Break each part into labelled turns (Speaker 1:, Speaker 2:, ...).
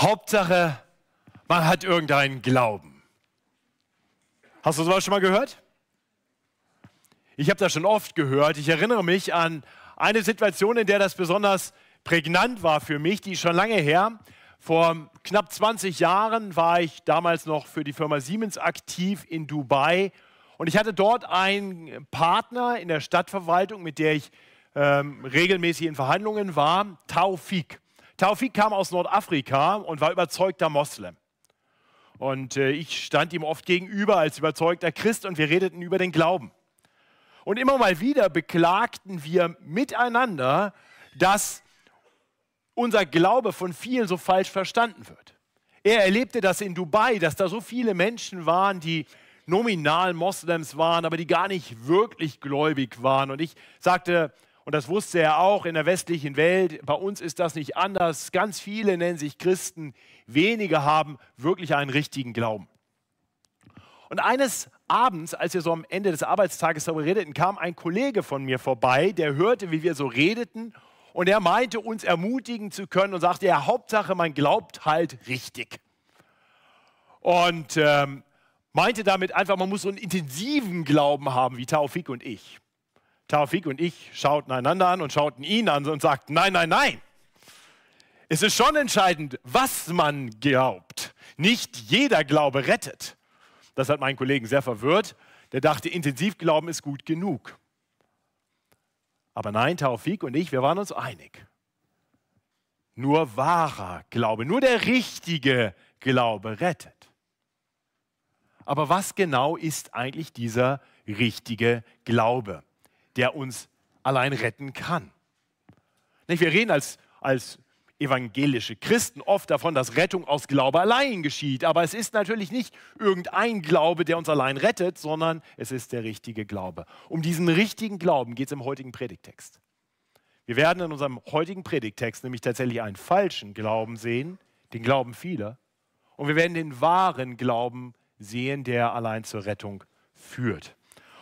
Speaker 1: Hauptsache, man hat irgendeinen Glauben. Hast du sowas schon mal gehört? Ich habe das schon oft gehört. Ich erinnere mich an eine Situation, in der das besonders prägnant war für mich, die ist schon lange her. Vor knapp 20 Jahren war ich damals noch für die Firma Siemens aktiv in Dubai und ich hatte dort einen Partner in der Stadtverwaltung, mit der ich ähm, regelmäßig in Verhandlungen war, Taufik. Taufik kam aus Nordafrika und war überzeugter Moslem. Und äh, ich stand ihm oft gegenüber als überzeugter Christ und wir redeten über den Glauben. Und immer mal wieder beklagten wir miteinander, dass unser Glaube von vielen so falsch verstanden wird. Er erlebte das in Dubai, dass da so viele Menschen waren, die nominal Moslems waren, aber die gar nicht wirklich gläubig waren. Und ich sagte, und das wusste er auch in der westlichen Welt, bei uns ist das nicht anders. Ganz viele nennen sich Christen, wenige haben wirklich einen richtigen Glauben. Und eines Abends, als wir so am Ende des Arbeitstages darüber redeten, kam ein Kollege von mir vorbei, der hörte, wie wir so redeten und er meinte, uns ermutigen zu können und sagte, ja, Hauptsache, man glaubt halt richtig. Und ähm, meinte damit einfach, man muss so einen intensiven Glauben haben wie Taufik und ich. Taufik und ich schauten einander an und schauten ihn an und sagten, nein, nein, nein. Es ist schon entscheidend, was man glaubt. Nicht jeder Glaube rettet. Das hat meinen Kollegen sehr verwirrt. Der dachte, Intensivglauben ist gut genug. Aber nein, Taufik und ich, wir waren uns einig. Nur wahrer Glaube, nur der richtige Glaube rettet. Aber was genau ist eigentlich dieser richtige Glaube? Der uns allein retten kann. Wir reden als, als evangelische Christen oft davon, dass Rettung aus Glaube allein geschieht. Aber es ist natürlich nicht irgendein Glaube, der uns allein rettet, sondern es ist der richtige Glaube. Um diesen richtigen Glauben geht es im heutigen Predigtext. Wir werden in unserem heutigen Predigtext nämlich tatsächlich einen falschen Glauben sehen, den Glauben vieler. Und wir werden den wahren Glauben sehen, der allein zur Rettung führt.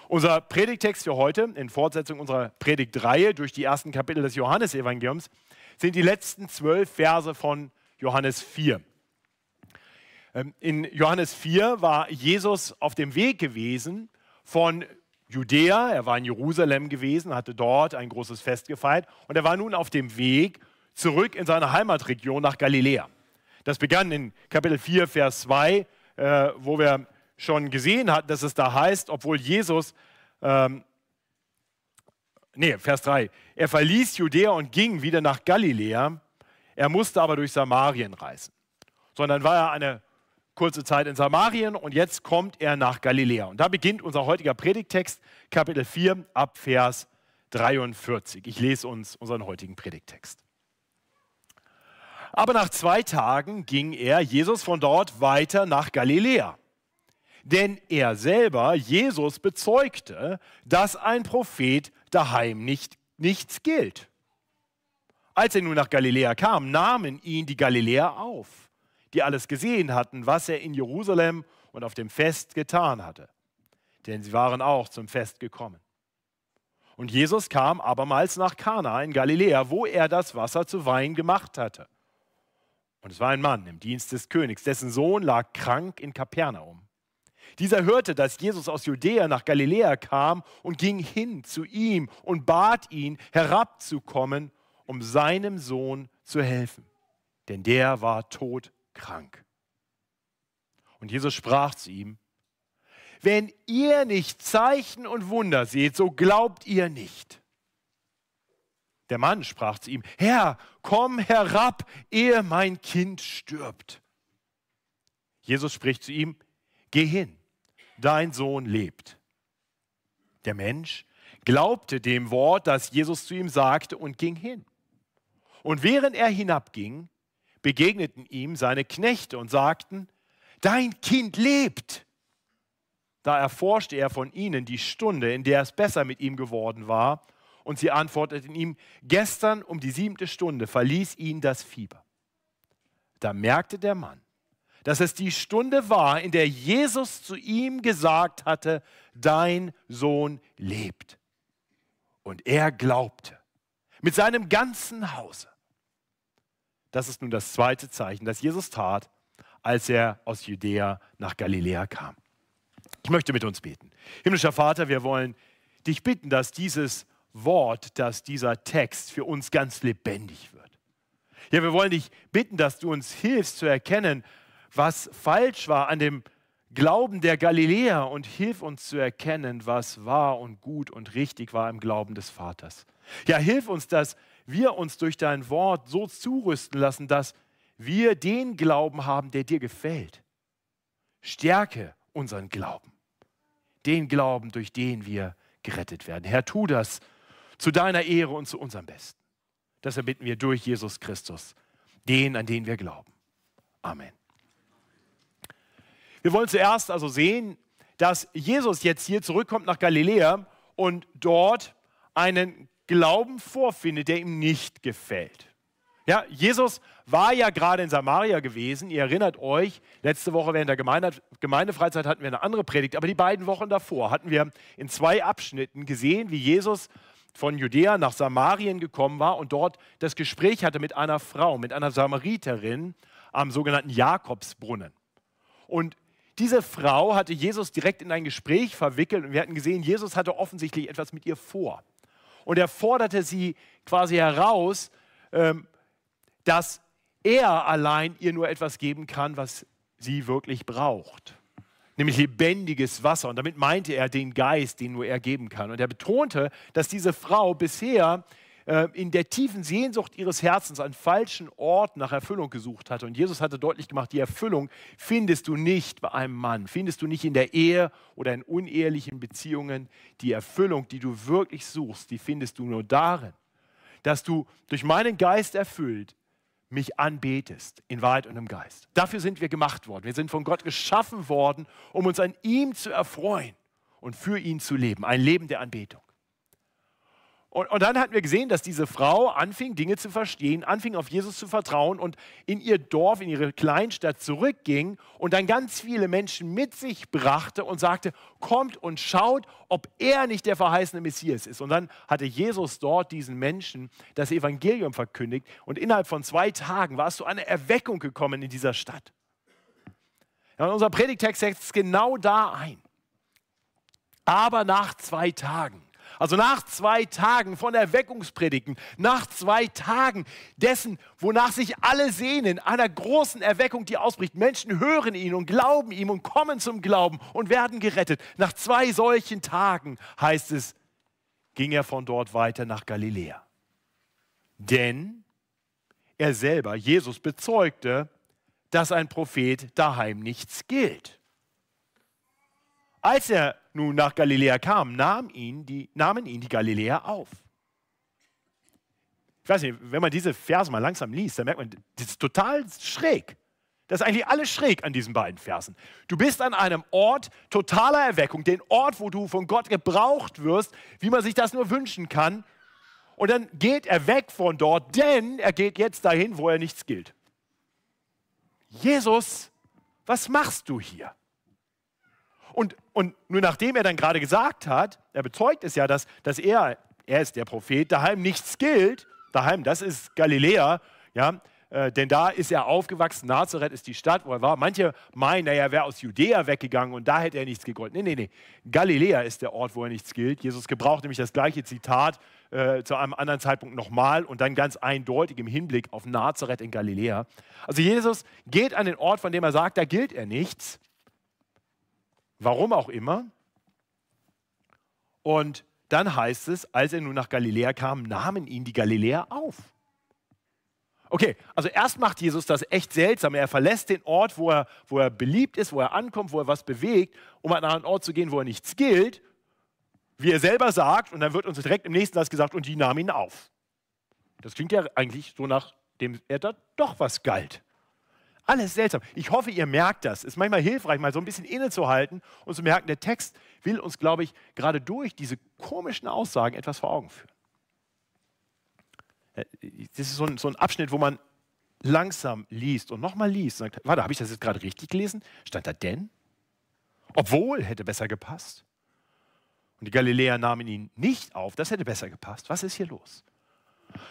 Speaker 1: Unser Predigtext für heute, in Fortsetzung unserer Predigtreihe durch die ersten Kapitel des Johannesevangeliums, sind die letzten zwölf Verse von Johannes 4. Ähm, in Johannes 4 war Jesus auf dem Weg gewesen von Judäa, er war in Jerusalem gewesen, hatte dort ein großes Fest gefeiert und er war nun auf dem Weg zurück in seine Heimatregion nach Galiläa. Das begann in Kapitel 4, Vers 2, äh, wo wir schon gesehen hat, dass es da heißt, obwohl Jesus, ähm, nee, Vers 3, er verließ Judäa und ging wieder nach Galiläa, er musste aber durch Samarien reisen. Sondern war er eine kurze Zeit in Samarien und jetzt kommt er nach Galiläa. Und da beginnt unser heutiger Predigtext, Kapitel 4, ab Vers 43. Ich lese uns unseren heutigen Predigtext. Aber nach zwei Tagen ging er, Jesus, von dort weiter nach Galiläa denn er selber, Jesus, bezeugte, dass ein Prophet daheim nicht, nichts gilt. Als er nun nach Galiläa kam, nahmen ihn die Galiläer auf, die alles gesehen hatten, was er in Jerusalem und auf dem Fest getan hatte. Denn sie waren auch zum Fest gekommen. Und Jesus kam abermals nach Kana in Galiläa, wo er das Wasser zu Wein gemacht hatte. Und es war ein Mann im Dienst des Königs, dessen Sohn lag krank in Kapernaum. Dieser hörte, dass Jesus aus Judäa nach Galiläa kam und ging hin zu ihm und bat ihn, herabzukommen, um seinem Sohn zu helfen. Denn der war todkrank. Und Jesus sprach zu ihm, wenn ihr nicht Zeichen und Wunder seht, so glaubt ihr nicht. Der Mann sprach zu ihm, Herr, komm herab, ehe mein Kind stirbt. Jesus spricht zu ihm, geh hin, dein Sohn lebt. Der Mensch glaubte dem Wort, das Jesus zu ihm sagte und ging hin. Und während er hinabging, begegneten ihm seine Knechte und sagten, dein Kind lebt. Da erforschte er von ihnen die Stunde, in der es besser mit ihm geworden war, und sie antworteten ihm, gestern um die siebte Stunde verließ ihn das Fieber. Da merkte der Mann, dass es die Stunde war, in der Jesus zu ihm gesagt hatte, dein Sohn lebt. Und er glaubte mit seinem ganzen Hause. Das ist nun das zweite Zeichen, das Jesus tat, als er aus Judäa nach Galiläa kam. Ich möchte mit uns beten. Himmlischer Vater, wir wollen dich bitten, dass dieses Wort, dass dieser Text für uns ganz lebendig wird. Ja, wir wollen dich bitten, dass du uns hilfst zu erkennen, was falsch war an dem Glauben der Galiläer und hilf uns zu erkennen, was wahr und gut und richtig war im Glauben des Vaters. Ja, hilf uns, dass wir uns durch dein Wort so zurüsten lassen, dass wir den Glauben haben, der dir gefällt. Stärke unseren Glauben, den Glauben, durch den wir gerettet werden. Herr, tu das zu deiner Ehre und zu unserem Besten. Das erbitten wir durch Jesus Christus, den, an den wir glauben. Amen. Wir wollen zuerst also sehen, dass Jesus jetzt hier zurückkommt nach Galiläa und dort einen Glauben vorfindet, der ihm nicht gefällt. Ja, Jesus war ja gerade in Samaria gewesen. Ihr erinnert euch, letzte Woche während der Gemeinde, Gemeindefreizeit hatten wir eine andere Predigt, aber die beiden Wochen davor hatten wir in zwei Abschnitten gesehen, wie Jesus von Judäa nach Samarien gekommen war und dort das Gespräch hatte mit einer Frau, mit einer Samariterin am sogenannten Jakobsbrunnen. Und diese Frau hatte Jesus direkt in ein Gespräch verwickelt und wir hatten gesehen, Jesus hatte offensichtlich etwas mit ihr vor. Und er forderte sie quasi heraus, ähm, dass er allein ihr nur etwas geben kann, was sie wirklich braucht. Nämlich lebendiges Wasser. Und damit meinte er den Geist, den nur er geben kann. Und er betonte, dass diese Frau bisher äh, in der tiefen Sehnsucht ihres Herzens einen falschen Ort nach Erfüllung gesucht hatte. Und Jesus hatte deutlich gemacht, die Erfüllung findest du nicht bei einem Mann, findest du nicht in der Ehe oder in unehelichen Beziehungen. Die Erfüllung, die du wirklich suchst, die findest du nur darin, dass du durch meinen Geist erfüllt mich anbetest, in Wahrheit und im Geist. Dafür sind wir gemacht worden. Wir sind von Gott geschaffen worden, um uns an ihm zu erfreuen und für ihn zu leben. Ein Leben der Anbetung. Und, und, dann hatten wir gesehen, dass diese Frau anfing, Dinge zu verstehen, anfing auf Jesus zu vertrauen und in ihr Dorf, in ihre Kleinstadt zurückging und dann ganz viele Menschen mit sich brachte und sagte, kommt und schaut, ob er nicht der verheißene Messias ist. Und dann hatte Jesus dort diesen Menschen das Evangelium verkündigt und innerhalb von zwei Tagen war es zu einer Erweckung gekommen in dieser Stadt. Ja, und unser Predigtext setzt genau da ein. Aber nach zwei Tagen also nach zwei Tagen von Erweckungspredigten, nach zwei Tagen dessen, wonach sich alle sehnen, einer großen Erweckung, die ausbricht. Menschen hören ihn und glauben ihm und kommen zum Glauben und werden gerettet. Nach zwei solchen Tagen heißt es, ging er von dort weiter nach Galiläa. Denn er selber, Jesus, bezeugte, dass ein Prophet daheim nichts gilt. Als er nun nach Galiläa kam, nahm ihn die, nahmen ihn die Galiläer auf. Ich weiß nicht, wenn man diese Verse mal langsam liest, dann merkt man, das ist total schräg. Das ist eigentlich alles schräg an diesen beiden Versen. Du bist an einem Ort totaler Erweckung, den Ort, wo du von Gott gebraucht wirst, wie man sich das nur wünschen kann. Und dann geht er weg von dort, denn er geht jetzt dahin, wo er nichts gilt. Jesus, was machst du hier? Und, und nur nachdem er dann gerade gesagt hat, er bezeugt es ja, dass, dass er, er ist der Prophet, daheim nichts gilt, daheim, das ist Galiläa, ja, äh, denn da ist er aufgewachsen, Nazareth ist die Stadt, wo er war. Manche meinen, er wäre aus Judäa weggegangen und da hätte er nichts gegolten. Nee, nee, nee. Galiläa ist der Ort, wo er nichts gilt. Jesus gebraucht nämlich das gleiche Zitat äh, zu einem anderen Zeitpunkt nochmal und dann ganz eindeutig im Hinblick auf Nazareth in Galiläa. Also Jesus geht an den Ort, von dem er sagt, da gilt er nichts. Warum auch immer. Und dann heißt es, als er nun nach Galiläa kam, nahmen ihn die Galiläer auf. Okay, also erst macht Jesus das echt seltsam. Er verlässt den Ort, wo er, wo er beliebt ist, wo er ankommt, wo er was bewegt, um an einen Ort zu gehen, wo er nichts gilt, wie er selber sagt. Und dann wird uns direkt im nächsten Satz gesagt, und die nahmen ihn auf. Das klingt ja eigentlich so nach dem er da doch was galt. Alles seltsam. Ich hoffe, ihr merkt das. Es ist manchmal hilfreich, mal so ein bisschen innezuhalten und zu merken, der Text will uns, glaube ich, gerade durch diese komischen Aussagen etwas vor Augen führen. Äh, das ist so ein, so ein Abschnitt, wo man langsam liest und nochmal liest und sagt, warte, habe ich das jetzt gerade richtig gelesen? Stand da denn? Obwohl, hätte besser gepasst. Und die Galiläer nahmen ihn nicht auf, das hätte besser gepasst. Was ist hier los?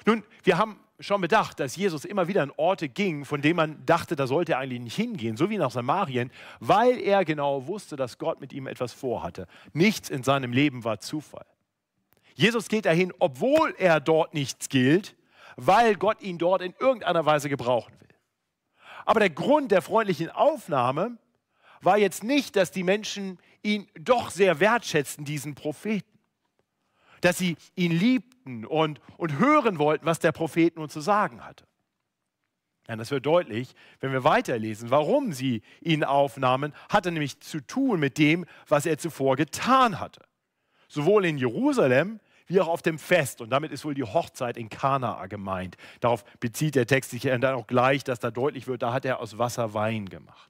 Speaker 1: Nun, wir haben schon bedacht, dass Jesus immer wieder an Orte ging, von denen man dachte, da sollte er eigentlich nicht hingehen, so wie nach Samarien, weil er genau wusste, dass Gott mit ihm etwas vorhatte. Nichts in seinem Leben war Zufall. Jesus geht dahin, obwohl er dort nichts gilt, weil Gott ihn dort in irgendeiner Weise gebrauchen will. Aber der Grund der freundlichen Aufnahme war jetzt nicht, dass die Menschen ihn doch sehr wertschätzten, diesen Propheten. Dass sie ihn liebten und, und hören wollten, was der Prophet nun zu sagen hatte. Ja, das wird deutlich, wenn wir weiterlesen, warum sie ihn aufnahmen, hatte nämlich zu tun mit dem, was er zuvor getan hatte. Sowohl in Jerusalem wie auch auf dem Fest. Und damit ist wohl die Hochzeit in Kanaa gemeint. Darauf bezieht der Text sich dann auch gleich, dass da deutlich wird, da hat er aus Wasser Wein gemacht.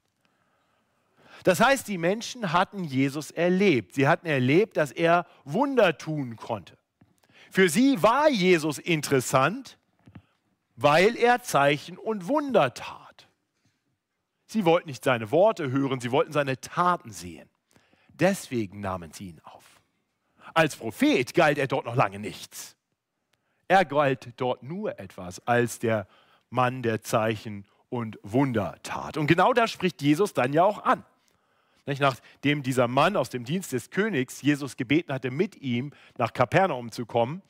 Speaker 1: Das heißt, die Menschen hatten Jesus erlebt. Sie hatten erlebt, dass er Wunder tun konnte. Für sie war Jesus interessant, weil er Zeichen und Wunder tat. Sie wollten nicht seine Worte hören, sie wollten seine Taten sehen. Deswegen nahmen sie ihn auf. Als Prophet galt er dort noch lange nichts. Er galt dort nur etwas als der Mann, der Zeichen und Wunder tat. Und genau das spricht Jesus dann ja auch an. Nachdem dieser Mann aus dem Dienst des Königs Jesus gebeten hatte, mit ihm nach Kapernaum zu kommen,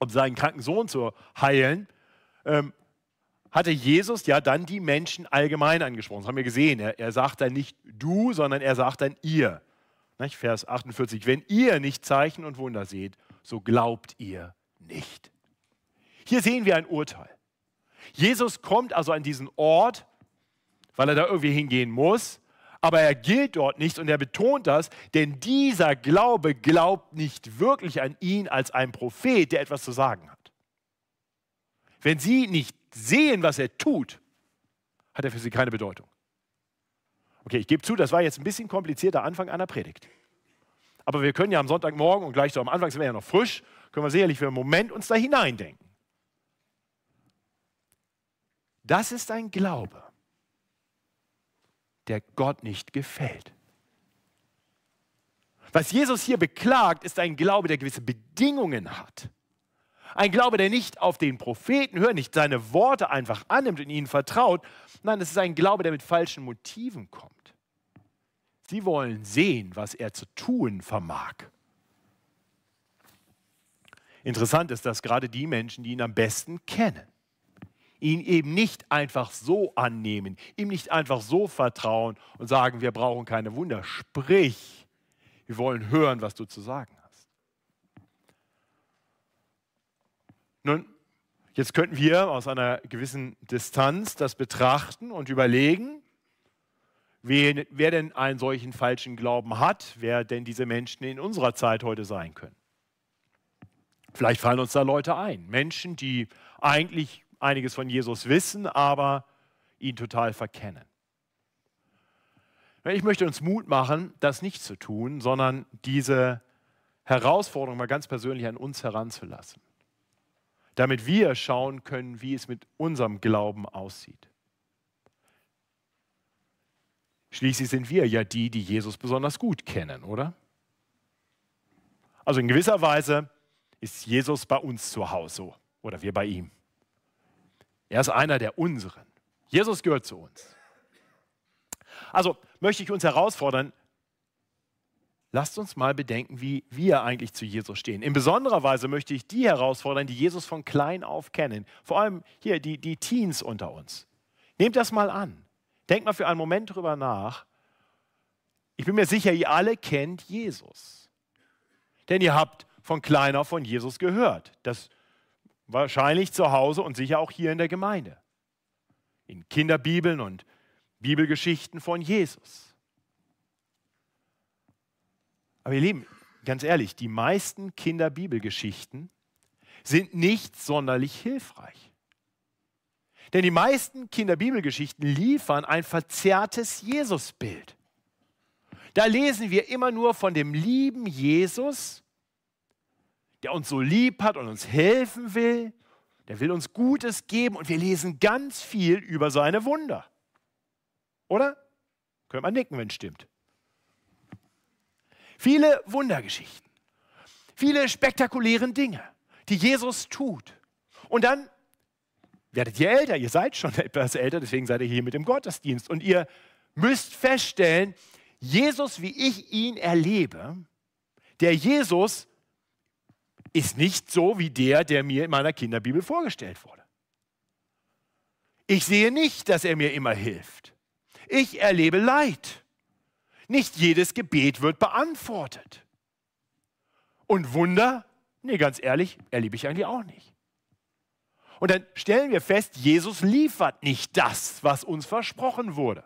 Speaker 1: um seinen kranken Sohn zu heilen, ähm, hatte Jesus ja dann die Menschen allgemein angesprochen. Das haben wir gesehen. Er, er sagt dann nicht du, sondern er sagt dann ihr. Vers 48, wenn ihr nicht Zeichen und Wunder seht, so glaubt ihr nicht. Hier sehen wir ein Urteil. Jesus kommt also an diesen Ort, weil er da irgendwie hingehen muss, aber er gilt dort nicht und er betont das, denn dieser Glaube glaubt nicht wirklich an ihn als einen Prophet, der etwas zu sagen hat. Wenn sie nicht sehen, was er tut, hat er für sie keine Bedeutung. Okay, ich gebe zu, das war jetzt ein bisschen komplizierter Anfang einer Predigt. Aber wir können ja am Sonntagmorgen und gleich so am Anfang sind wir ja noch frisch, können wir sicherlich für einen Moment uns da hineindenken. Das ist ein Glaube, der Gott nicht gefällt. Was Jesus hier beklagt, ist ein Glaube, der gewisse Bedingungen hat. Ein Glaube, der nicht auf den Propheten hört, nicht seine Worte einfach annimmt und ihnen vertraut. Nein, es ist ein Glaube, der mit falschen Motiven kommt. Sie wollen sehen, was er zu tun vermag. Interessant ist, dass gerade die Menschen, die ihn am besten kennen, ihn eben nicht einfach so annehmen, ihm nicht einfach so vertrauen und sagen, wir brauchen keine Wunder. Sprich, wir wollen hören, was du zu sagen hast. Nun, jetzt könnten wir aus einer gewissen Distanz das betrachten und überlegen, wer, denn einen solchen falschen Glauben hat, wer denn diese Menschen in unserer Zeit heute sein können. Vielleicht fallen uns da Leute ein, Menschen, die eigentlich einiges von Jesus wissen, aber ihn total verkennen. Ich möchte uns Mut machen, das nicht zu tun, sondern diese Herausforderung mal ganz persönlich an uns heranzulassen damit wir schauen können, wie es mit unserem Glauben aussieht. Schließlich sind wir ja die, die Jesus besonders gut kennen, oder? Also in gewisser Weise ist Jesus bei uns zu Hause oder wir bei ihm. Er ist einer der unseren. Jesus gehört zu uns. Also möchte ich uns herausfordern, lasst uns mal bedenken, wie wir eigentlich zu Jesus stehen. In besonderer Weise möchte ich die herausfordern, die Jesus von klein auf kennen. Vor allem hier die, die Teens unter uns. Nehmt das mal an. Denkt mal für einen Moment drüber nach. Ich bin mir sicher, ihr alle kennt Jesus. Denn ihr habt von klein auf von Jesus gehört. Das wahrscheinlich zu Hause und sicher auch hier in der Gemeinde. In Kinderbibeln und Bibelgeschichten von Jesus. Aber ihr Lieben, ganz ehrlich, die meisten Kinderbibelgeschichten sind nicht sonderlich hilfreich. Denn die meisten Kinderbibelgeschichten liefern ein verzerrtes Jesusbild. Da lesen wir immer nur von dem lieben Jesus, der uns so lieb hat und uns helfen will, der will uns Gutes geben und wir lesen ganz viel über seine Wunder. Oder? Könnte man nicken, wenn es stimmt. Viele Wundergeschichten, viele spektakuläre Dinge, die Jesus tut. Und dann werdet ihr älter, ihr seid schon etwas älter, deswegen seid ihr hier mit dem Gottesdienst. Und ihr müsst feststellen, Jesus, wie ich ihn erlebe, der Jesus ist nicht so wie der, der mir in meiner Kinderbibel vorgestellt wurde. Ich sehe nicht, dass er mir immer hilft. Ich erlebe Leid. Nicht jedes Gebet wird beantwortet. Und Wunder, nee, ganz ehrlich, erlebe ich eigentlich auch nicht. Und dann stellen wir fest, Jesus liefert nicht das, was uns versprochen wurde.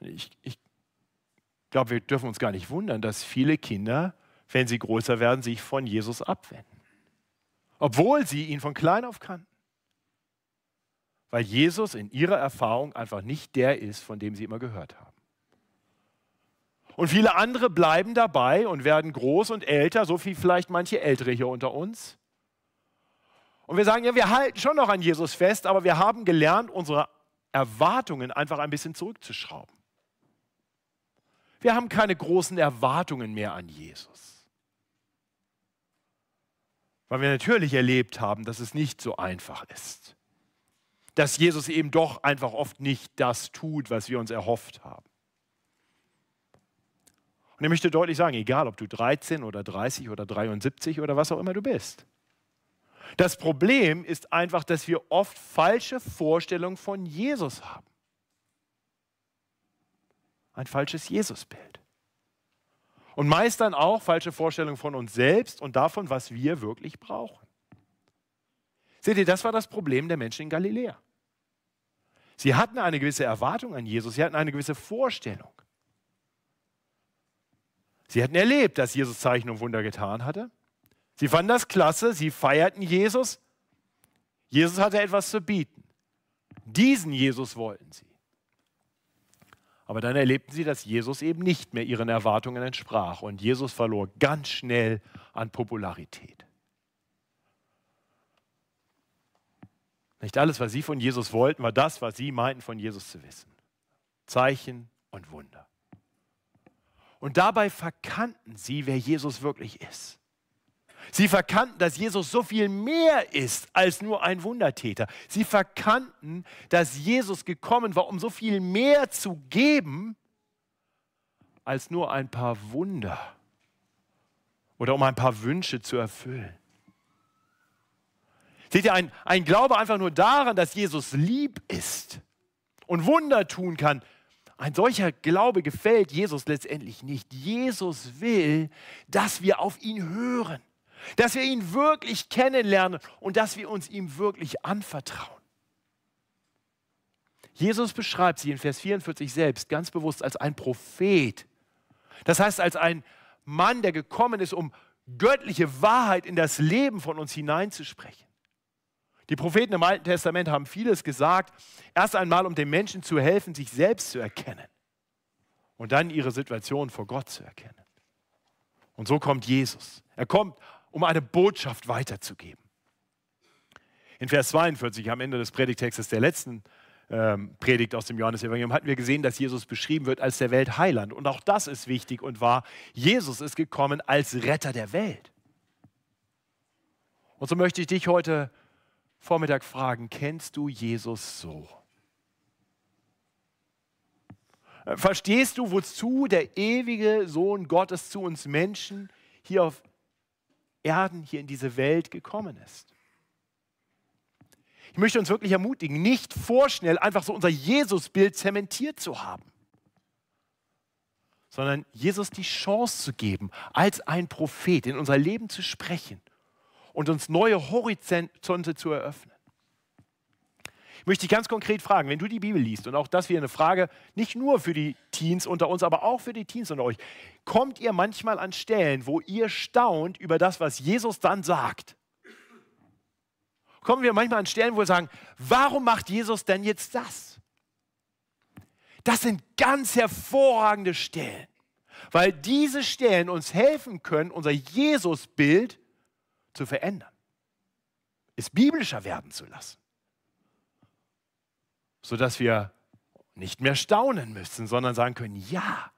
Speaker 1: Ich, ich glaube, wir dürfen uns gar nicht wundern, dass viele Kinder, wenn sie größer werden, sich von Jesus abwenden. Obwohl sie ihn von klein auf kannten. Weil Jesus in ihrer Erfahrung einfach nicht der ist, von dem sie immer gehört haben. Und viele andere bleiben dabei und werden groß und älter, so wie vielleicht manche Ältere hier unter uns. Und wir sagen, ja, wir halten schon noch an Jesus fest, aber wir haben gelernt, unsere Erwartungen einfach ein bisschen zurückzuschrauben. Wir haben keine großen Erwartungen mehr an Jesus. Weil wir natürlich erlebt haben, dass es nicht so einfach ist. Dass Jesus eben doch einfach oft nicht das tut, was wir uns erhofft haben. Und ich möchte deutlich sagen, egal ob du 13 oder 30 oder 73 oder was auch immer du bist. Das Problem ist einfach, dass wir oft falsche Vorstellungen von Jesus haben ein falsches Jesusbild. Und meist dann auch falsche Vorstellungen von uns selbst und davon, was wir wirklich brauchen. Seht ihr, das war das Problem der Menschen in Galiläa. Sie hatten eine gewisse Erwartung an Jesus, sie hatten eine gewisse Vorstellung. Sie hatten erlebt, dass Jesus Zeichen und Wunder getan hatte. Sie fanden das klasse, sie feierten Jesus. Jesus hatte etwas zu bieten. Diesen Jesus wollten sie. Aber dann erlebten sie, dass Jesus eben nicht mehr ihren Erwartungen entsprach und Jesus verlor ganz schnell an Popularität. Nicht alles, was sie von Jesus wollten, war das, was sie meinten von Jesus zu wissen. Zeichen und Wunder. Und dabei verkannten sie, wer Jesus wirklich ist. Sie verkannten, dass Jesus so viel mehr ist als nur ein Wundertäter. Sie verkannten, dass Jesus gekommen war, um so viel mehr zu geben als nur ein paar Wunder oder um ein paar Wünsche zu erfüllen. Seht ihr, ein, ein Glaube einfach nur daran, dass Jesus lieb ist und Wunder tun kann, ein solcher Glaube gefällt Jesus letztendlich nicht. Jesus will, dass wir auf ihn hören dass wir ihn wirklich kennenlernen und dass wir uns ihm wirklich anvertrauen. Jesus beschreibt sie in Vers 44 selbst ganz bewusst als ein Prophet. Das heißt, als ein Mann, der gekommen ist, um göttliche Wahrheit in das Leben von uns hineinzusprechen. Die Propheten im Alten Testament haben vieles gesagt, erst einmal, um den Menschen zu helfen, sich selbst zu erkennen und dann ihre Situation vor Gott zu erkennen. Und so kommt Jesus. Er kommt um eine Botschaft weiterzugeben. In Vers 42 am Ende des Predigtextes der letzten ähm, Predigt aus dem Johannesevangelium hatten wir gesehen, dass Jesus beschrieben wird als der Weltheiland. Und auch das ist wichtig und wahr. Jesus ist gekommen als Retter der Welt. Und so möchte ich dich heute Vormittag fragen, kennst du Jesus so? Äh, verstehst du, wozu der ewige Sohn Gottes zu uns Menschen hier auf Erden, hier in diese Welt gekommen ist. Ich möchte uns wirklich ermutigen, nicht vorschnell einfach so unser Jesusbild zementiert zu haben, sondern Jesus die Chance zu geben, als ein Prophet in unser Leben zu sprechen und uns neue Horizonte zu eröffnen. Ich möchte dich ganz konkret fragen, wenn du die Bibel liest, und auch das wäre eine Frage nicht nur für die Teens unter uns, aber auch für die Teens unter euch, kommt ihr manchmal an Stellen, wo ihr staunt über das, was Jesus dann sagt? Kommen wir manchmal an Stellen, wo wir sagen, warum macht Jesus denn jetzt das? Das sind ganz hervorragende Stellen, weil diese Stellen uns helfen können, unser Jesusbild zu verändern, es biblischer werden zu lassen sodass wir nicht mehr staunen müssen, sondern sagen können, ja,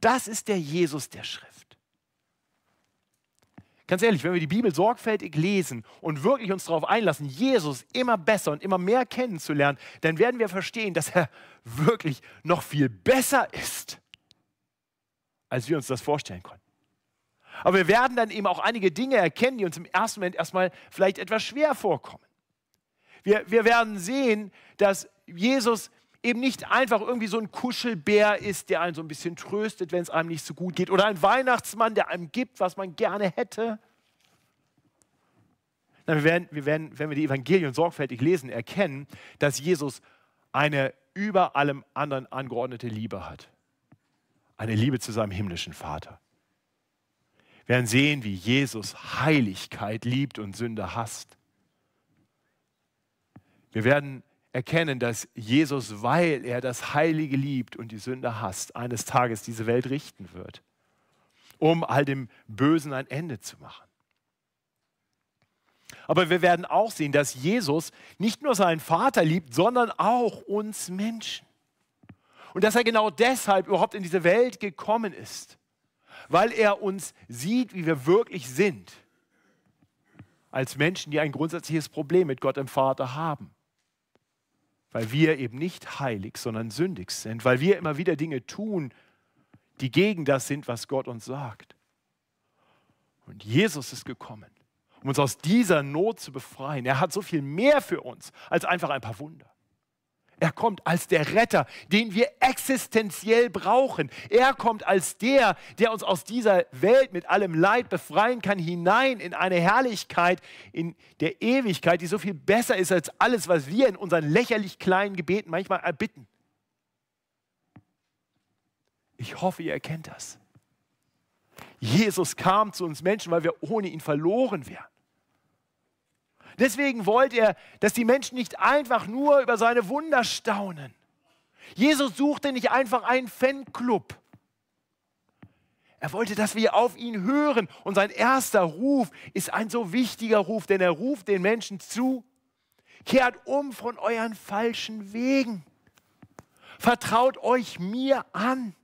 Speaker 1: das ist der Jesus der Schrift. Ganz ehrlich, wenn wir die Bibel sorgfältig lesen und wirklich uns darauf einlassen, Jesus immer besser und immer mehr kennenzulernen, dann werden wir verstehen, dass er wirklich noch viel besser ist, als wir uns das vorstellen konnten. Aber wir werden dann eben auch einige Dinge erkennen, die uns im ersten Moment erstmal vielleicht etwas schwer vorkommen. Wir, wir werden sehen, dass Jesus eben nicht einfach irgendwie so ein Kuschelbär ist, der einen so ein bisschen tröstet, wenn es einem nicht so gut geht, oder ein Weihnachtsmann, der einem gibt, was man gerne hätte. Nein, wir werden, wir werden, wenn wir die Evangelien sorgfältig lesen, erkennen, dass Jesus eine über allem anderen angeordnete Liebe hat. Eine Liebe zu seinem himmlischen Vater. Wir werden sehen, wie Jesus Heiligkeit liebt und Sünde hasst. Wir werden erkennen, dass Jesus, weil er das Heilige liebt und die Sünde hasst, eines Tages diese Welt richten wird, um all dem Bösen ein Ende zu machen. Aber wir werden auch sehen, dass Jesus nicht nur seinen Vater liebt, sondern auch uns Menschen. Und dass er genau deshalb überhaupt in diese Welt gekommen ist, weil er uns sieht, wie wir wirklich sind, als Menschen, die ein grundsätzliches Problem mit Gott im Vater haben weil wir eben nicht heilig, sondern sündig sind, weil wir immer wieder Dinge tun, die gegen das sind, was Gott uns sagt. Und Jesus ist gekommen, um uns aus dieser Not zu befreien. Er hat so viel mehr für uns als einfach ein paar Wunder. Er kommt als der Retter, den wir existenziell brauchen. Er kommt als der, der uns aus dieser Welt mit allem Leid befreien kann, hinein in eine Herrlichkeit in der Ewigkeit, die so viel besser ist als alles, was wir in unseren lächerlich kleinen Gebeten manchmal erbitten. Ich hoffe, ihr erkennt das. Jesus kam zu uns Menschen, weil wir ohne ihn verloren wären. Deswegen wollte er, dass die Menschen nicht einfach nur über seine Wunder staunen. Jesus suchte nicht einfach einen Fanclub. Er wollte, dass wir auf ihn hören. Und sein erster Ruf ist ein so wichtiger Ruf, denn er ruft den Menschen zu, kehrt um von euren falschen Wegen. Vertraut euch mir an,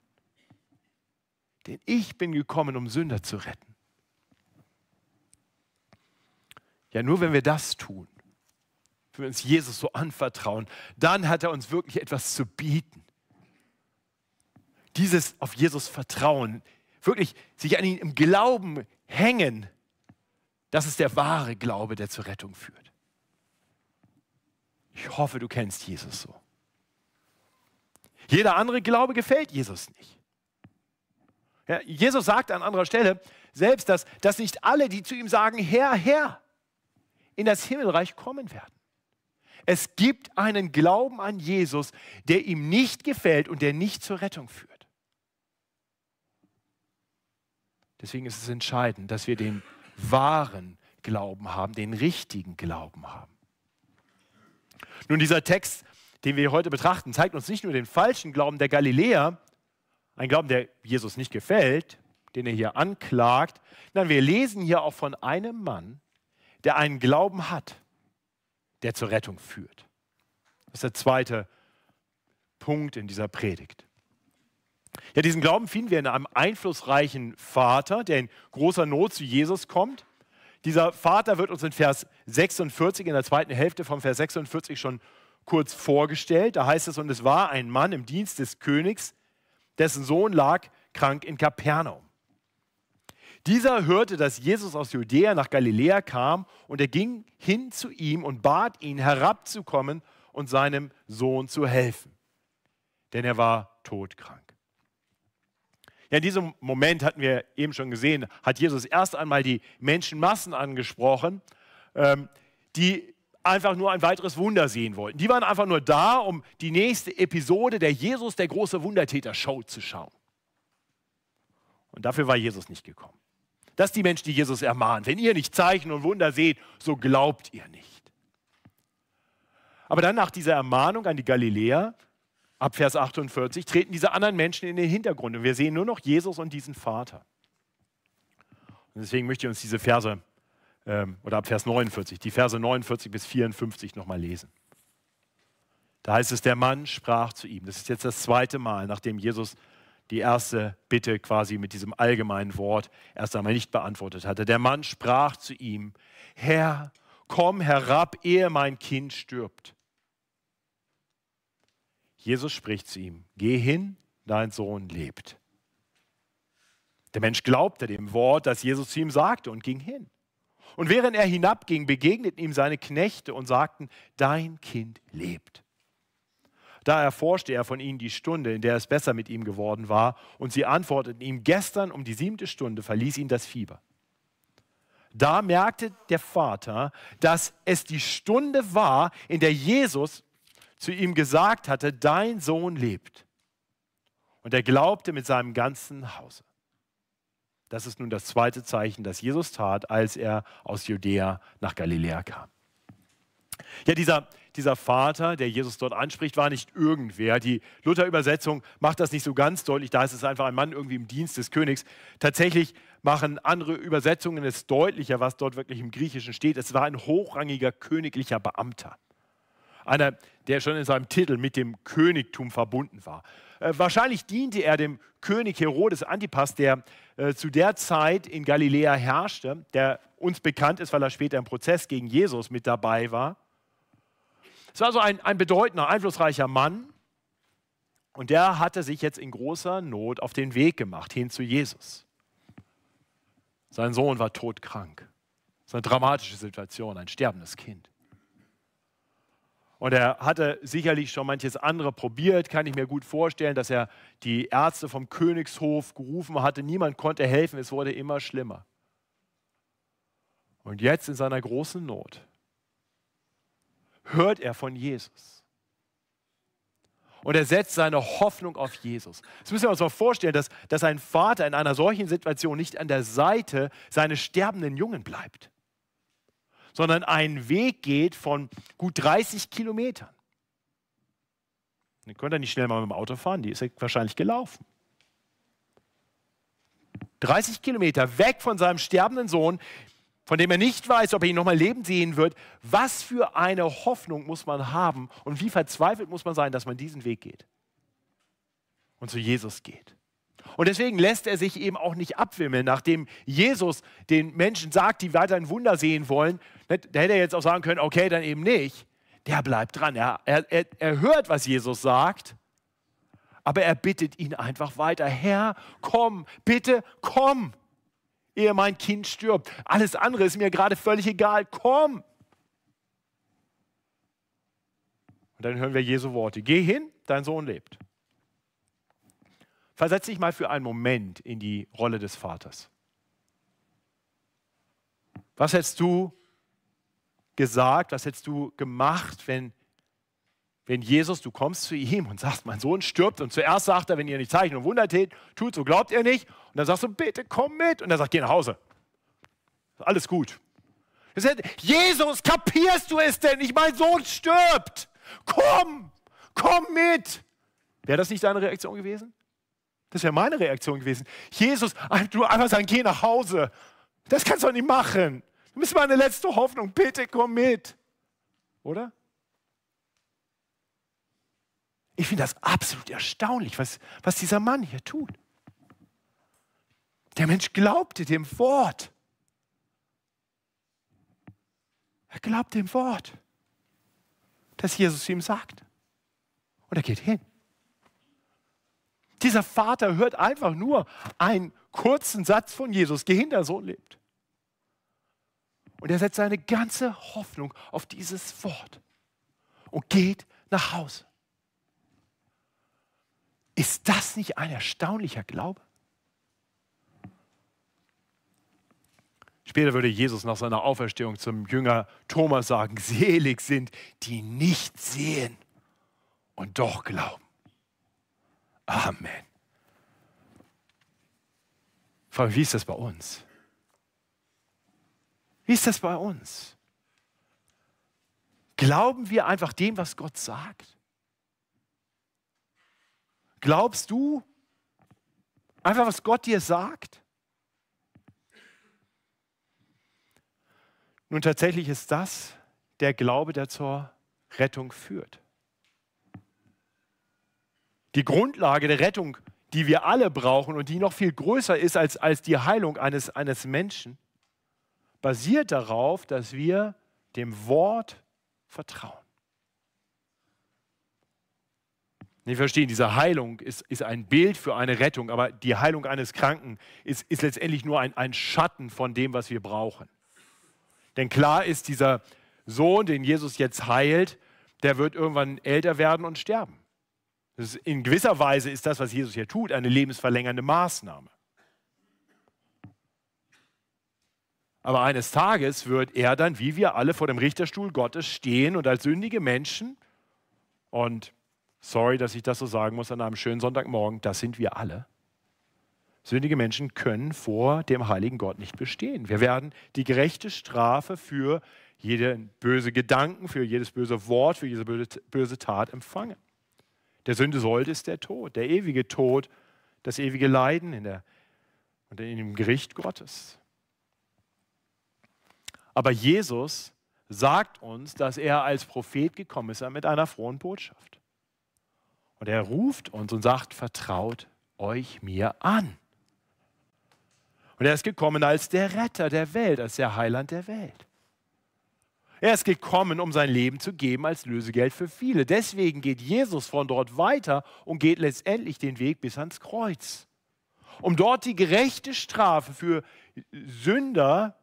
Speaker 1: denn ich bin gekommen, um Sünder zu retten. Ja, nur wenn wir das tun, wenn wir uns Jesus so anvertrauen, dann hat er uns wirklich etwas zu bieten. Dieses auf Jesus vertrauen, wirklich sich an ihn im Glauben hängen, das ist der wahre Glaube, der zur Rettung führt. Ich hoffe, du kennst Jesus so. Jeder andere Glaube gefällt Jesus nicht. Ja, Jesus sagt an anderer Stelle selbst, dass, dass nicht alle, die zu ihm sagen, Herr, Herr, in das Himmelreich kommen werden. Es gibt einen Glauben an Jesus, der ihm nicht gefällt und der nicht zur Rettung führt. Deswegen ist es entscheidend, dass wir den wahren Glauben haben, den richtigen Glauben haben. Nun, dieser Text, den wir heute betrachten, zeigt uns nicht nur den falschen Glauben der Galiläer, ein Glauben, der Jesus nicht gefällt, den er hier anklagt, nein, wir lesen hier auch von einem Mann, der einen Glauben hat, der zur Rettung führt. Das ist der zweite Punkt in dieser Predigt. Ja, diesen Glauben finden wir in einem einflussreichen Vater, der in großer Not zu Jesus kommt. Dieser Vater wird uns in Vers 46, in der zweiten Hälfte vom Vers 46 schon kurz vorgestellt. Da heißt es, und es war ein Mann im Dienst des Königs, dessen Sohn lag krank in Kapernaum. Dieser hörte, dass Jesus aus Judäa nach Galiläa kam und er ging hin zu ihm und bat ihn herabzukommen und seinem Sohn zu helfen, denn er war todkrank. Ja, in diesem Moment hatten wir eben schon gesehen, hat Jesus erst einmal die Menschenmassen angesprochen, ähm, die einfach nur ein weiteres Wunder sehen wollten. Die waren einfach nur da, um die nächste Episode der Jesus, der große Wundertäter-Show zu schauen. Und dafür war Jesus nicht gekommen. Das sind die Menschen, die Jesus ermahnt. Wenn ihr nicht Zeichen und Wunder seht, so glaubt ihr nicht. Aber dann nach dieser Ermahnung an die Galiläer, ab Vers 48, treten diese anderen Menschen in den Hintergrund und wir sehen nur noch Jesus und diesen Vater. Und deswegen möchte ich uns diese Verse, ähm, oder ab Vers 49, die Verse 49 bis 54 nochmal lesen. Da heißt es, der Mann sprach zu ihm. Das ist jetzt das zweite Mal, nachdem Jesus die erste Bitte quasi mit diesem allgemeinen Wort erst einmal nicht beantwortet hatte. Der Mann sprach zu ihm, Herr, komm herab, ehe mein Kind stirbt. Jesus spricht zu ihm, geh hin, dein Sohn lebt. Der Mensch glaubte dem Wort, das Jesus zu ihm sagte und ging hin. Und während er hinabging, begegneten ihm seine Knechte und sagten, dein Kind lebt. Da erforschte er von ihnen die Stunde, in der es besser mit ihm geworden war, und sie antworteten ihm, gestern um die siebte Stunde verließ ihn das Fieber. Da merkte der Vater, dass es die Stunde war, in der Jesus zu ihm gesagt hatte, dein Sohn lebt. Und er glaubte mit seinem ganzen Hause. Das ist nun das zweite Zeichen, das Jesus tat, als er aus Judäa nach Galiläa kam. Ja, dieser, dieser Vater, der Jesus dort anspricht, war nicht irgendwer. Die Luther-Übersetzung macht das nicht so ganz deutlich. Da ist es einfach ein Mann irgendwie im Dienst des Königs. Tatsächlich machen andere Übersetzungen es deutlicher, was dort wirklich im Griechischen steht. Es war ein hochrangiger königlicher Beamter. Einer, der schon in seinem Titel mit dem Königtum verbunden war. Äh, wahrscheinlich diente er dem König Herodes Antipas, der äh, zu der Zeit in Galiläa herrschte, der uns bekannt ist, weil er später im Prozess gegen Jesus mit dabei war. Es war also ein, ein bedeutender, einflussreicher Mann und der hatte sich jetzt in großer Not auf den Weg gemacht hin zu Jesus. Sein Sohn war todkrank. Das ist eine dramatische Situation, ein sterbendes Kind. Und er hatte sicherlich schon manches andere probiert, kann ich mir gut vorstellen, dass er die Ärzte vom Königshof gerufen hatte. Niemand konnte helfen, es wurde immer schlimmer. Und jetzt in seiner großen Not hört er von Jesus. Und er setzt seine Hoffnung auf Jesus. Das müssen wir uns mal vorstellen, dass, dass ein Vater in einer solchen Situation nicht an der Seite seines sterbenden Jungen bleibt sondern einen Weg geht von gut 30 Kilometern. Ihr könnt ihr nicht schnell mal mit dem Auto fahren, die ist ja wahrscheinlich gelaufen. 30 Kilometer weg von seinem sterbenden Sohn, von dem er nicht weiß, ob er ihn nochmal leben sehen wird. Was für eine Hoffnung muss man haben und wie verzweifelt muss man sein, dass man diesen Weg geht und zu Jesus geht. Und deswegen lässt er sich eben auch nicht abwimmeln, nachdem Jesus den Menschen sagt, die weiter ein Wunder sehen wollen. Da hätte er jetzt auch sagen können, okay, dann eben nicht. Der bleibt dran. Er, er, er hört, was Jesus sagt, aber er bittet ihn einfach weiter. Herr, komm, bitte komm, ehe mein Kind stirbt. Alles andere ist mir gerade völlig egal. Komm. Und dann hören wir Jesu Worte. Geh hin, dein Sohn lebt. Versetze dich mal für einen Moment in die Rolle des Vaters. Was hättest du gesagt, was hättest du gemacht, wenn, wenn Jesus, du kommst zu ihm und sagst, mein Sohn stirbt und zuerst sagt er, wenn ihr nicht Zeichen und Wunder tät, tut, so glaubt er nicht. Und dann sagst du, bitte komm mit. Und er sagt, geh nach Hause. Alles gut. Jesus, kapierst du es denn nicht? Mein Sohn stirbt. Komm, komm mit. Wäre das nicht deine Reaktion gewesen? Das wäre meine Reaktion gewesen. Jesus, du einfach sagen, geh nach Hause. Das kannst du nicht machen. Du bist meine letzte Hoffnung. Bitte komm mit. Oder? Ich finde das absolut erstaunlich, was, was dieser Mann hier tut. Der Mensch glaubte dem Wort. Er glaubt dem Wort, das Jesus ihm sagt. Und er geht hin. Dieser Vater hört einfach nur einen kurzen Satz von Jesus, geh hin, der Sohn lebt. Und er setzt seine ganze Hoffnung auf dieses Wort und geht nach Hause. Ist das nicht ein erstaunlicher Glaube? Später würde Jesus nach seiner Auferstehung zum Jünger Thomas sagen, selig sind, die nicht sehen und doch glauben. Amen. Frage, wie ist das bei uns? Wie ist das bei uns? Glauben wir einfach dem, was Gott sagt? Glaubst du einfach, was Gott dir sagt? Nun tatsächlich ist das der Glaube, der zur Rettung führt. Die Grundlage der Rettung, die wir alle brauchen und die noch viel größer ist als, als die Heilung eines, eines Menschen, basiert darauf, dass wir dem Wort vertrauen. Sie verstehen, diese Heilung ist, ist ein Bild für eine Rettung, aber die Heilung eines Kranken ist, ist letztendlich nur ein, ein Schatten von dem, was wir brauchen. Denn klar ist, dieser Sohn, den Jesus jetzt heilt, der wird irgendwann älter werden und sterben. In gewisser Weise ist das, was Jesus hier tut, eine lebensverlängernde Maßnahme. Aber eines Tages wird er dann, wie wir alle, vor dem Richterstuhl Gottes stehen und als sündige Menschen, und sorry, dass ich das so sagen muss an einem schönen Sonntagmorgen, das sind wir alle. Sündige Menschen können vor dem heiligen Gott nicht bestehen. Wir werden die gerechte Strafe für jede böse Gedanken, für jedes böse Wort, für jede böse Tat empfangen. Der Sünde sollte ist der Tod, der ewige Tod, das ewige Leiden in der, und in dem Gericht Gottes. Aber Jesus sagt uns, dass er als Prophet gekommen ist mit einer frohen Botschaft. Und er ruft uns und sagt, vertraut euch mir an. Und er ist gekommen als der Retter der Welt, als der Heiland der Welt. Er ist gekommen, um sein Leben zu geben als Lösegeld für viele. Deswegen geht Jesus von dort weiter und geht letztendlich den Weg bis ans Kreuz, um dort die gerechte Strafe für Sünder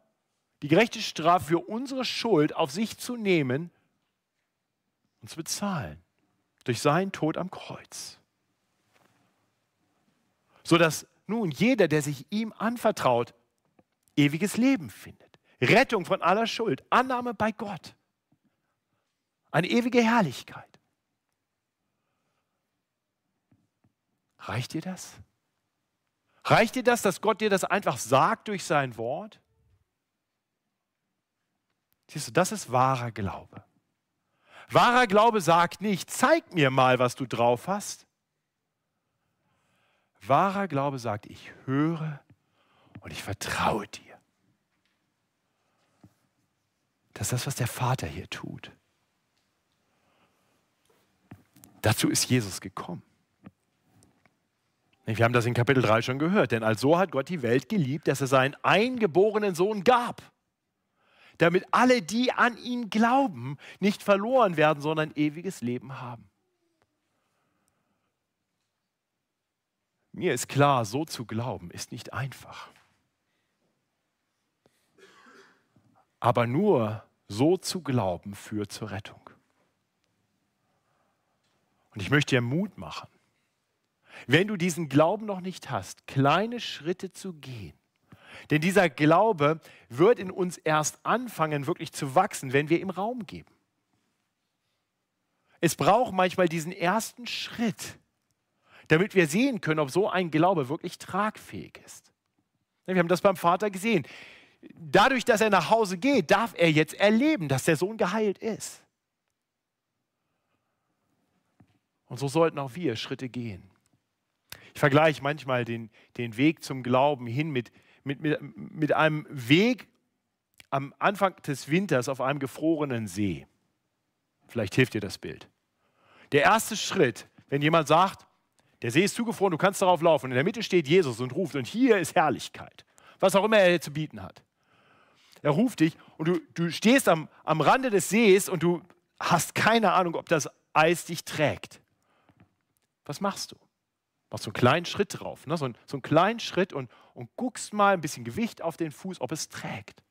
Speaker 1: die gerechte Strafe für unsere Schuld auf sich zu nehmen und zu bezahlen durch seinen Tod am Kreuz. Sodass nun jeder, der sich ihm anvertraut, ewiges Leben findet. Rettung von aller Schuld, Annahme bei Gott, eine ewige Herrlichkeit. Reicht dir das? Reicht dir das, dass Gott dir das einfach sagt durch sein Wort? Siehst du, das ist wahrer Glaube. Wahrer Glaube sagt nicht, zeig mir mal, was du drauf hast. Wahrer Glaube sagt, ich höre und ich vertraue dir. Das ist das, was der Vater hier tut. Dazu ist Jesus gekommen. Wir haben das in Kapitel 3 schon gehört, denn also hat Gott die Welt geliebt, dass er seinen eingeborenen Sohn gab damit alle, die an ihn glauben, nicht verloren werden, sondern ewiges Leben haben. Mir ist klar, so zu glauben ist nicht einfach. Aber nur so zu glauben führt zur Rettung. Und ich möchte dir Mut machen, wenn du diesen Glauben noch nicht hast, kleine Schritte zu gehen, denn dieser Glaube wird in uns erst anfangen, wirklich zu wachsen, wenn wir ihm Raum geben. Es braucht manchmal diesen ersten Schritt, damit wir sehen können, ob so ein Glaube wirklich tragfähig ist. Wir haben das beim Vater gesehen. Dadurch, dass er nach Hause geht, darf er jetzt erleben, dass der Sohn geheilt ist. Und so sollten auch wir Schritte gehen. Ich vergleiche manchmal den, den Weg zum Glauben hin mit, mit, mit, mit einem Weg am Anfang des Winters auf einem gefrorenen See. Vielleicht hilft dir das Bild. Der erste Schritt, wenn jemand sagt, der See ist zugefroren, du kannst darauf laufen. In der Mitte steht Jesus und ruft, und hier ist Herrlichkeit. Was auch immer er zu bieten hat. Er ruft dich und du, du stehst am, am Rande des Sees und du hast keine Ahnung, ob das Eis dich trägt. Was machst du? Machst so einen kleinen Schritt drauf, ne? so, einen, so einen kleinen Schritt und, und guckst mal ein bisschen Gewicht auf den Fuß, ob es trägt.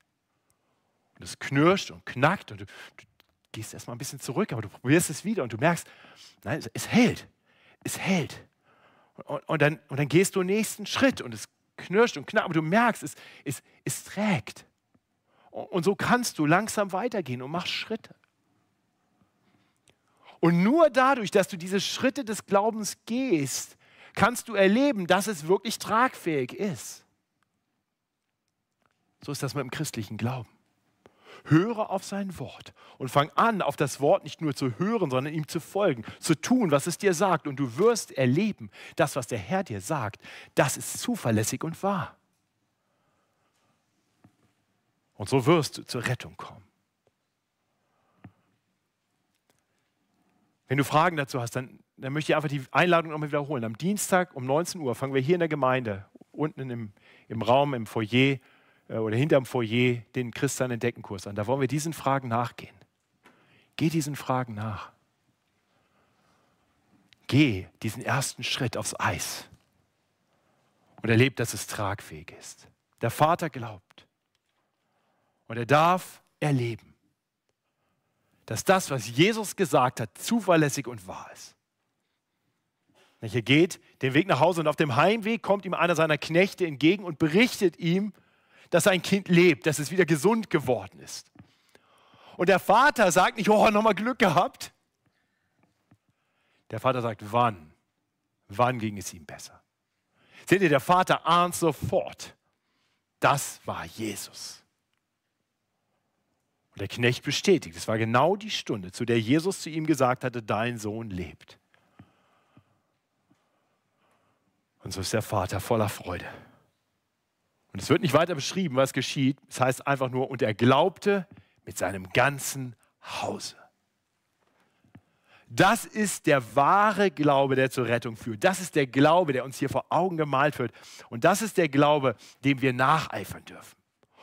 Speaker 1: Und es knirscht und knackt und du, du gehst erstmal ein bisschen zurück, aber du probierst es wieder und du merkst, nein, es, es hält. Es hält. Und, und, dann, und dann gehst du den nächsten Schritt und es knirscht und knackt, aber du merkst, es, es, es trägt. Und, und so kannst du langsam weitergehen und machst Schritte. Und nur dadurch, dass du diese Schritte des Glaubens gehst, kannst du erleben, dass es wirklich tragfähig ist. So ist das mit dem christlichen Glauben. Höre auf sein Wort und fang an, auf das Wort nicht nur zu hören, sondern ihm zu folgen, zu tun, was es dir sagt. Und du wirst erleben, das, was der Herr dir sagt, das ist zuverlässig und wahr. Und so wirst du zur Rettung kommen. Wenn du Fragen dazu hast, dann, dann möchte ich einfach die Einladung nochmal wiederholen. Am Dienstag um 19 Uhr fangen wir hier in der Gemeinde, unten im, im Raum, im Foyer oder hinterm Foyer, den Christian Entdeckenkurs an. Da wollen wir diesen Fragen nachgehen. Geh diesen Fragen nach. Geh diesen ersten Schritt aufs Eis und erlebe, dass es tragfähig ist. Der Vater glaubt und er darf erleben, dass das, was Jesus gesagt hat, zuverlässig und wahr ist. Er geht den Weg nach Hause und auf dem Heimweg kommt ihm einer seiner Knechte entgegen und berichtet ihm, dass sein Kind lebt, dass es wieder gesund geworden ist. Und der Vater sagt nicht, oh, nochmal Glück gehabt. Der Vater sagt, wann? Wann ging es ihm besser? Seht ihr, der Vater ahnt sofort, das war Jesus. Und der Knecht bestätigt, es war genau die Stunde, zu der Jesus zu ihm gesagt hatte, dein Sohn lebt. Und so ist der Vater voller Freude. Und es wird nicht weiter beschrieben, was geschieht. Es heißt einfach nur, und er glaubte mit seinem ganzen Hause. Das ist der wahre Glaube, der zur Rettung führt. Das ist der Glaube, der uns hier vor Augen gemalt wird. Und das ist der Glaube, dem wir nacheifern dürfen.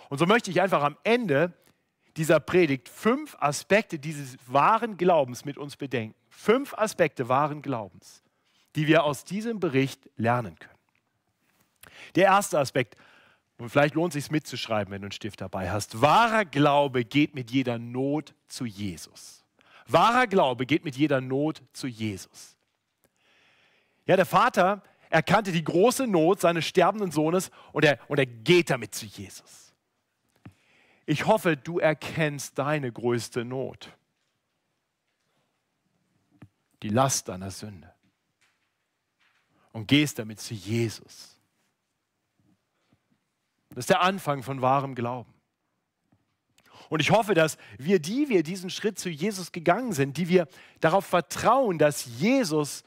Speaker 1: Und so möchte ich einfach am Ende dieser Predigt fünf Aspekte dieses wahren Glaubens mit uns bedenken. Fünf Aspekte wahren Glaubens, die wir aus diesem Bericht lernen können. Der erste Aspekt, und vielleicht lohnt es sich mitzuschreiben, wenn du einen Stift dabei hast. Wahrer Glaube geht mit jeder Not zu Jesus. Wahrer Glaube geht mit jeder Not zu Jesus. Ja, der Vater erkannte die große Not seines sterbenden Sohnes und er, und er geht damit zu Jesus. Ich hoffe, du erkennst deine größte Not. Die Last deiner Sünde. Und gehst damit zu Jesus. Das ist der Anfang von wahrem Glauben. Und ich hoffe, dass wir, die wir diesen Schritt zu Jesus gegangen sind, die wir darauf vertrauen, dass Jesus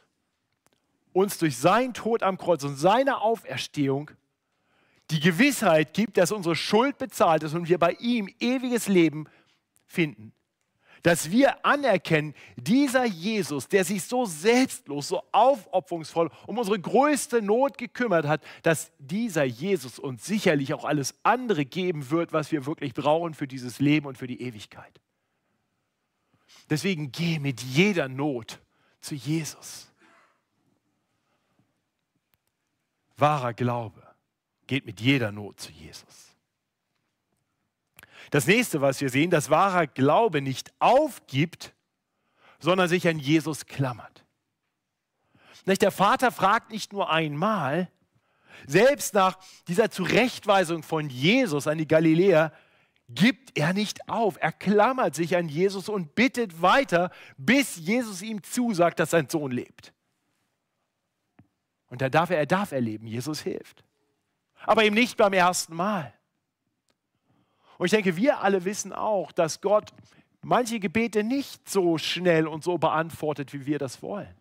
Speaker 1: uns durch seinen Tod am Kreuz und seine Auferstehung die Gewissheit gibt, dass unsere Schuld bezahlt ist und wir bei ihm ewiges Leben finden, dass wir anerkennen, dieser Jesus, der sich so selbstlos, so aufopferungsvoll um unsere größte Not gekümmert hat, dass dieser Jesus uns sicherlich auch alles andere geben wird, was wir wirklich brauchen für dieses Leben und für die Ewigkeit. Deswegen geh mit jeder Not zu Jesus. Wahrer Glaube geht mit jeder Not zu Jesus. Das nächste, was wir sehen, dass wahrer Glaube nicht aufgibt, sondern sich an Jesus klammert. Der Vater fragt nicht nur einmal, selbst nach dieser Zurechtweisung von Jesus an die Galiläer, gibt er nicht auf. Er klammert sich an Jesus und bittet weiter, bis Jesus ihm zusagt, dass sein Sohn lebt. Und da darf er, er darf erleben, Jesus hilft. Aber eben nicht beim ersten Mal. Und ich denke, wir alle wissen auch, dass Gott manche Gebete nicht so schnell und so beantwortet, wie wir das wollen.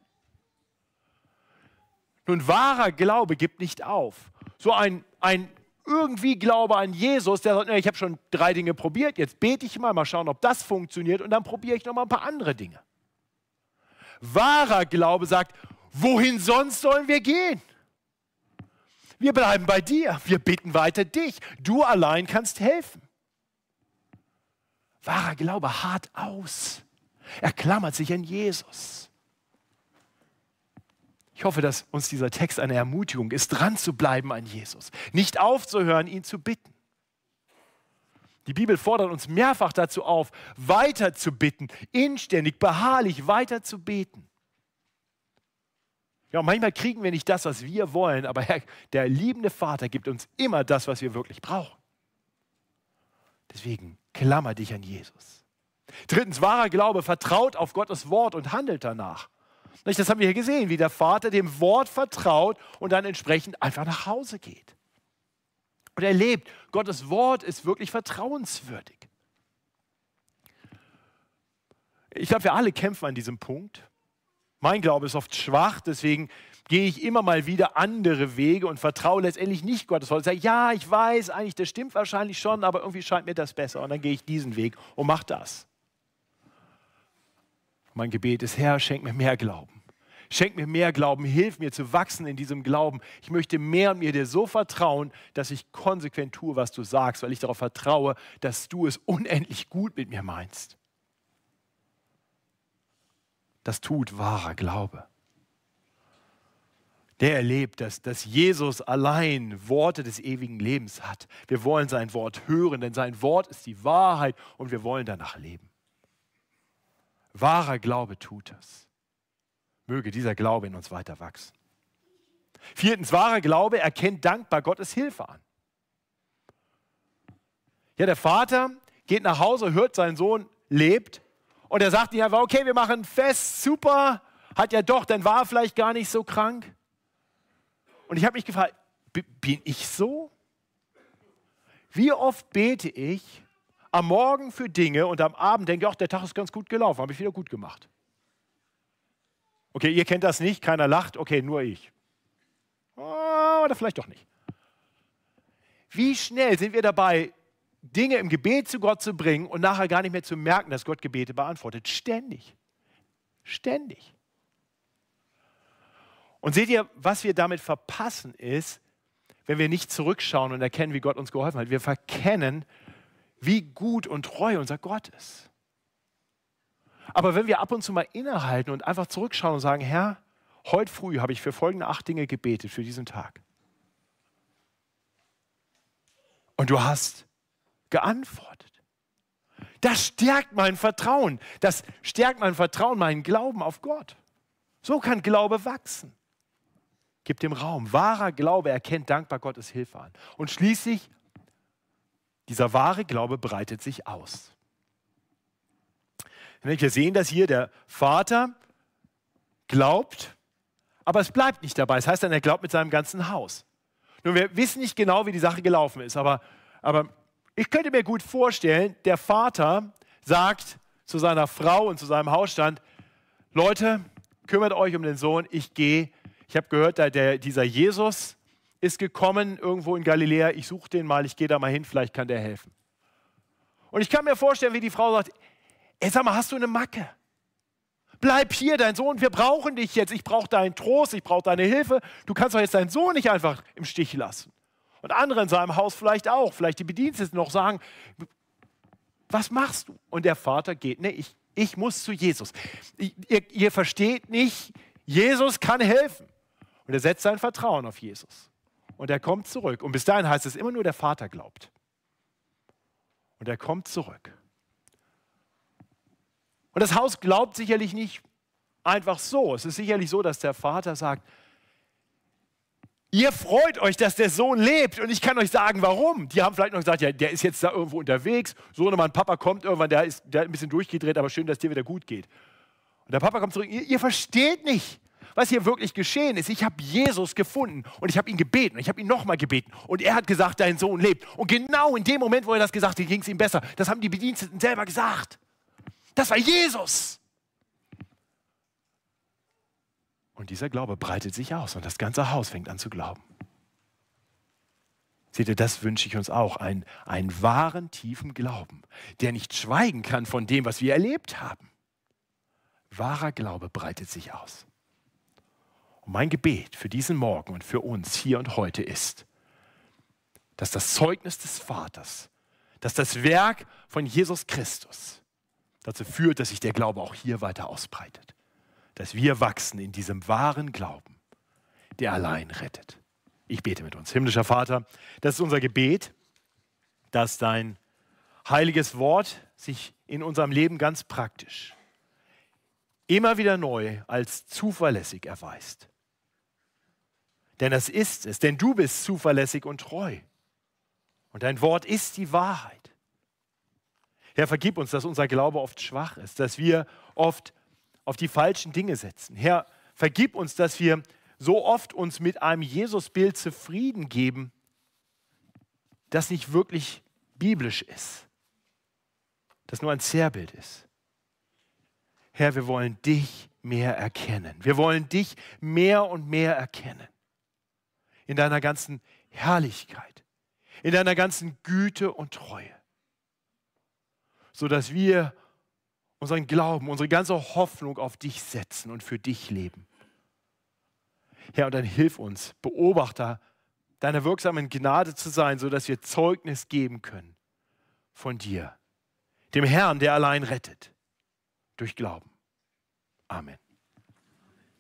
Speaker 1: Nun, wahrer Glaube gibt nicht auf. So ein, ein irgendwie Glaube an Jesus, der sagt, ich habe schon drei Dinge probiert, jetzt bete ich mal, mal schauen, ob das funktioniert und dann probiere ich noch mal ein paar andere Dinge. Wahrer Glaube sagt, wohin sonst sollen wir gehen? Wir bleiben bei dir, wir bitten weiter dich. Du allein kannst helfen. Wahrer Glaube hart aus. Er klammert sich an Jesus. Ich hoffe, dass uns dieser Text eine Ermutigung ist, dran zu bleiben an Jesus, nicht aufzuhören, ihn zu bitten. Die Bibel fordert uns mehrfach dazu auf, weiter zu bitten, inständig, beharrlich weiter zu beten. Ja, manchmal kriegen wir nicht das, was wir wollen, aber der liebende Vater gibt uns immer das, was wir wirklich brauchen. Deswegen klammer dich an Jesus. Drittens, wahrer Glaube vertraut auf Gottes Wort und handelt danach. Das haben wir hier gesehen, wie der Vater dem Wort vertraut und dann entsprechend einfach nach Hause geht. Und er lebt, Gottes Wort ist wirklich vertrauenswürdig. Ich glaube, wir alle kämpfen an diesem Punkt. Mein Glaube ist oft schwach, deswegen gehe ich immer mal wieder andere Wege und vertraue letztendlich nicht Gottes Wort. Ich sage, ja, ich weiß eigentlich, das stimmt wahrscheinlich schon, aber irgendwie scheint mir das besser. Und dann gehe ich diesen Weg und mache das. Mein Gebet ist, Herr, schenk mir mehr Glauben. Schenk mir mehr Glauben, hilf mir zu wachsen in diesem Glauben. Ich möchte mehr und mir dir so vertrauen, dass ich konsequent tue, was du sagst, weil ich darauf vertraue, dass du es unendlich gut mit mir meinst. Das tut wahrer Glaube. Der erlebt, dass, dass Jesus allein Worte des ewigen Lebens hat. Wir wollen sein Wort hören, denn sein Wort ist die Wahrheit und wir wollen danach leben. Wahrer Glaube tut das. Möge dieser Glaube in uns weiter wachsen. Viertens, wahrer Glaube erkennt dankbar Gottes Hilfe an. Ja, der Vater geht nach Hause, hört, sein Sohn lebt und er sagt nicht einfach, okay, wir machen fest, super, hat ja doch, dann war er vielleicht gar nicht so krank. Und ich habe mich gefragt, bin ich so? Wie oft bete ich am Morgen für Dinge und am Abend denke ich, ach, der Tag ist ganz gut gelaufen, habe ich wieder gut gemacht. Okay, ihr kennt das nicht, keiner lacht, okay, nur ich. Oh, oder vielleicht doch nicht. Wie schnell sind wir dabei, Dinge im Gebet zu Gott zu bringen und nachher gar nicht mehr zu merken, dass Gott Gebete beantwortet? Ständig. Ständig. Und seht ihr, was wir damit verpassen ist, wenn wir nicht zurückschauen und erkennen, wie Gott uns geholfen hat. Wir verkennen, wie gut und treu unser Gott ist. Aber wenn wir ab und zu mal innehalten und einfach zurückschauen und sagen, Herr, heute früh habe ich für folgende acht Dinge gebetet für diesen Tag. Und du hast geantwortet. Das stärkt mein Vertrauen. Das stärkt mein Vertrauen, meinen Glauben auf Gott. So kann Glaube wachsen. Gib dem Raum. Wahrer Glaube erkennt dankbar Gottes Hilfe an. Und schließlich dieser wahre Glaube breitet sich aus. Wir sehen das hier, der Vater glaubt, aber es bleibt nicht dabei. Das heißt dann, er glaubt mit seinem ganzen Haus. Nun, wir wissen nicht genau, wie die Sache gelaufen ist, aber, aber ich könnte mir gut vorstellen, der Vater sagt zu seiner Frau und zu seinem Hausstand, Leute, kümmert euch um den Sohn, ich gehe. Ich habe gehört, der, dieser Jesus, ist gekommen irgendwo in Galiläa, ich suche den mal, ich gehe da mal hin, vielleicht kann der helfen. Und ich kann mir vorstellen, wie die Frau sagt, ey, sag mal, hast du eine Macke? Bleib hier, dein Sohn, wir brauchen dich jetzt, ich brauche deinen Trost, ich brauche deine Hilfe. Du kannst doch jetzt deinen Sohn nicht einfach im Stich lassen. Und andere in seinem Haus vielleicht auch, vielleicht die Bediensteten noch sagen, was machst du? Und der Vater geht, nee, ich, ich muss zu Jesus. Ihr, ihr versteht nicht, Jesus kann helfen. Und er setzt sein Vertrauen auf Jesus und er kommt zurück. Und bis dahin heißt es immer nur, der Vater glaubt. Und er kommt zurück. Und das Haus glaubt sicherlich nicht einfach so. Es ist sicherlich so, dass der Vater sagt, ihr freut euch, dass der Sohn lebt und ich kann euch sagen, warum. Die haben vielleicht noch gesagt, ja, der ist jetzt da irgendwo unterwegs. Sohnemann, Papa kommt irgendwann, der ist, der hat ein bisschen durchgedreht, aber schön, dass dir wieder gut geht. Und der Papa kommt zurück, ihr, ihr versteht nicht was hier wirklich geschehen ist. Ich habe Jesus gefunden und ich habe ihn gebeten und ich habe ihn nochmal gebeten und er hat gesagt, dein Sohn lebt. Und genau in dem Moment, wo er das gesagt hat, ging es ihm besser. Das haben die Bediensteten selber gesagt. Das war Jesus. Und dieser Glaube breitet sich aus und das ganze Haus fängt an zu glauben. Seht ihr, das wünsche ich uns auch, einen, einen wahren, tiefen Glauben, der nicht schweigen kann von dem, was wir erlebt haben. Wahrer Glaube breitet sich aus. Mein Gebet für diesen Morgen und für uns hier und heute ist, dass das Zeugnis des Vaters, dass das Werk von Jesus Christus dazu führt, dass sich der Glaube auch hier weiter ausbreitet. Dass wir wachsen in diesem wahren Glauben, der allein rettet. Ich bete mit uns. Himmlischer Vater, das ist unser Gebet, dass dein heiliges Wort sich in unserem Leben ganz praktisch immer wieder neu als zuverlässig erweist. Denn das ist es, denn du bist zuverlässig und treu. Und dein Wort ist die Wahrheit. Herr, vergib uns, dass unser Glaube oft schwach ist, dass wir oft auf die falschen Dinge setzen. Herr, vergib uns, dass wir so oft uns mit einem Jesusbild zufrieden geben, das nicht wirklich biblisch ist, das nur ein Zerrbild ist. Herr, wir wollen dich mehr erkennen. Wir wollen dich mehr und mehr erkennen in deiner ganzen Herrlichkeit, in deiner ganzen Güte und Treue, sodass wir unseren Glauben, unsere ganze Hoffnung auf dich setzen und für dich leben. Herr, und dann hilf uns, Beobachter deiner wirksamen Gnade zu sein, sodass wir Zeugnis geben können von dir, dem Herrn, der allein rettet, durch Glauben. Amen.